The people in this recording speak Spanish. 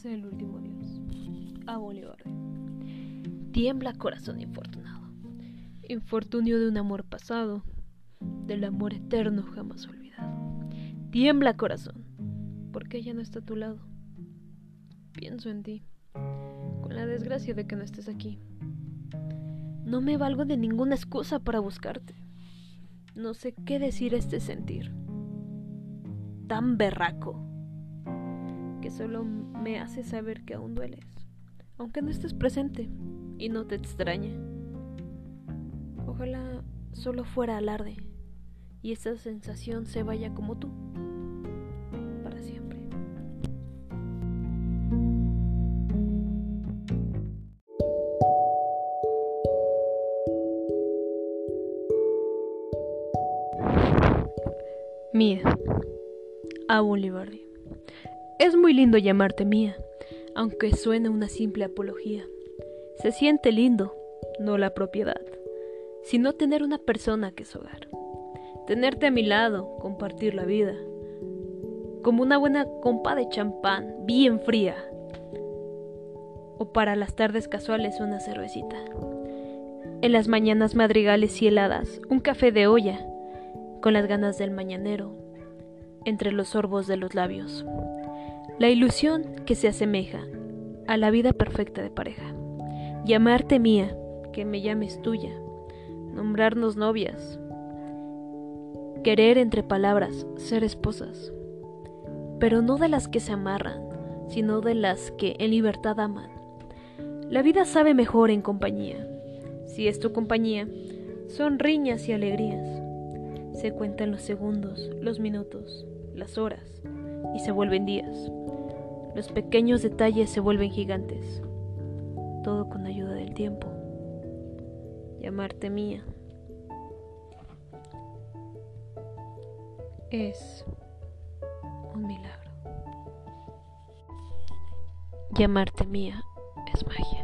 Nace el último dios, a Bolívar. Tiembla corazón infortunado, infortunio de un amor pasado, del amor eterno jamás olvidado. Tiembla corazón, porque ella no está a tu lado. Pienso en ti, con la desgracia de que no estés aquí. No me valgo de ninguna excusa para buscarte. No sé qué decir este sentir. Tan berraco que solo me hace saber que aún dueles, aunque no estés presente y no te extrañe. Ojalá solo fuera alarde y esa sensación se vaya como tú, para siempre. Mía, a Bolivardi. Es muy lindo llamarte mía, aunque suene una simple apología. Se siente lindo, no la propiedad, sino tener una persona que es hogar. Tenerte a mi lado, compartir la vida, como una buena compa de champán, bien fría. O para las tardes casuales una cervecita. En las mañanas madrigales y heladas, un café de olla, con las ganas del mañanero, entre los sorbos de los labios. La ilusión que se asemeja a la vida perfecta de pareja. Llamarte mía, que me llames tuya. Nombrarnos novias. Querer entre palabras, ser esposas. Pero no de las que se amarran, sino de las que en libertad aman. La vida sabe mejor en compañía. Si es tu compañía, son riñas y alegrías. Se cuentan los segundos, los minutos, las horas, y se vuelven días. Los pequeños detalles se vuelven gigantes. Todo con ayuda del tiempo. Llamarte mía. Es un milagro. Llamarte mía es magia.